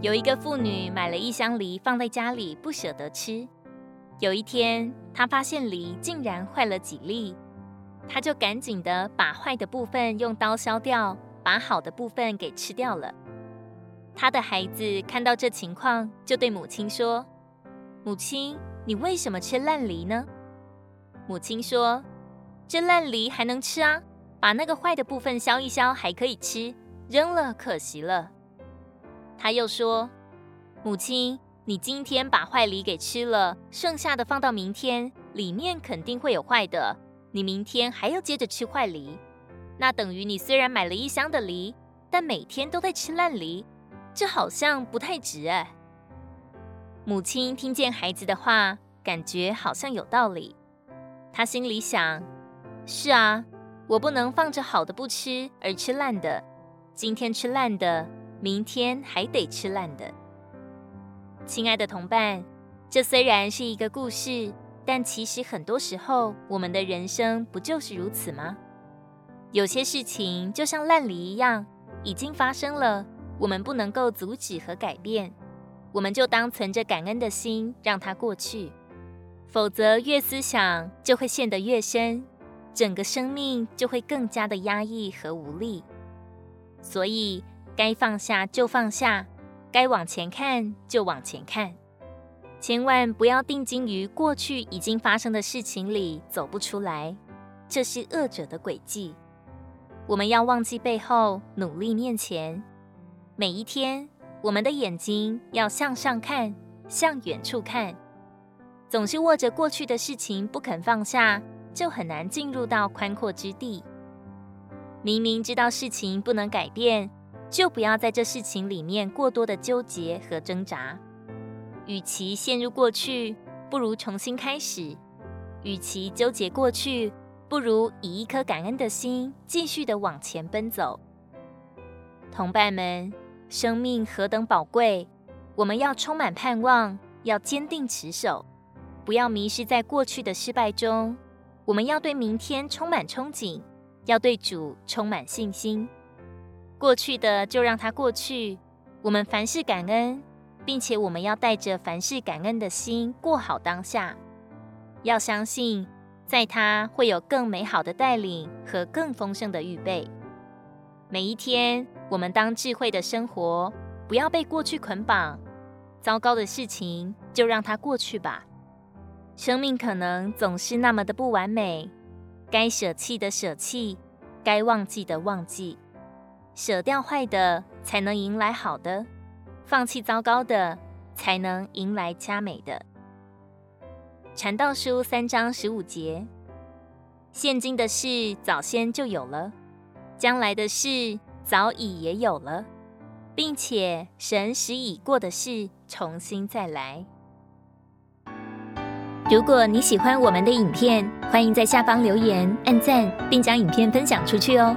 有一个妇女买了一箱梨放在家里，不舍得吃。有一天，她发现梨竟然坏了几粒，她就赶紧的把坏的部分用刀削掉，把好的部分给吃掉了。她的孩子看到这情况，就对母亲说：“母亲，你为什么吃烂梨呢？”母亲说：“这烂梨还能吃啊，把那个坏的部分削一削还可以吃，扔了可惜了。”他又说：“母亲，你今天把坏梨给吃了，剩下的放到明天，里面肯定会有坏的。你明天还要接着吃坏梨，那等于你虽然买了一箱的梨，但每天都在吃烂梨，这好像不太值哎。”母亲听见孩子的话，感觉好像有道理。他心里想：“是啊，我不能放着好的不吃而吃烂的。今天吃烂的，明天还得吃烂的。”亲爱的同伴，这虽然是一个故事，但其实很多时候我们的人生不就是如此吗？有些事情就像烂梨一样，已经发生了，我们不能够阻止和改变，我们就当存着感恩的心，让它过去。否则，越思想就会陷得越深，整个生命就会更加的压抑和无力。所以，该放下就放下，该往前看就往前看，千万不要定睛于过去已经发生的事情里走不出来，这是恶者的诡计。我们要忘记背后，努力面前。每一天，我们的眼睛要向上看，向远处看。总是握着过去的事情不肯放下，就很难进入到宽阔之地。明明知道事情不能改变，就不要在这事情里面过多的纠结和挣扎。与其陷入过去，不如重新开始；与其纠结过去，不如以一颗感恩的心继续的往前奔走。同伴们，生命何等宝贵，我们要充满盼望，要坚定持守。不要迷失在过去的失败中，我们要对明天充满憧憬，要对主充满信心。过去的就让它过去，我们凡事感恩，并且我们要带着凡事感恩的心过好当下。要相信，在他会有更美好的带领和更丰盛的预备。每一天，我们当智慧的生活，不要被过去捆绑。糟糕的事情就让它过去吧。生命可能总是那么的不完美，该舍弃的舍弃，该忘记的忘记，舍掉坏的才能迎来好的，放弃糟糕的才能迎来佳美的。传道书三章十五节：现今的事早先就有了，将来的事早已也有了，并且神使已过的事重新再来。如果你喜欢我们的影片，欢迎在下方留言、按赞，并将影片分享出去哦。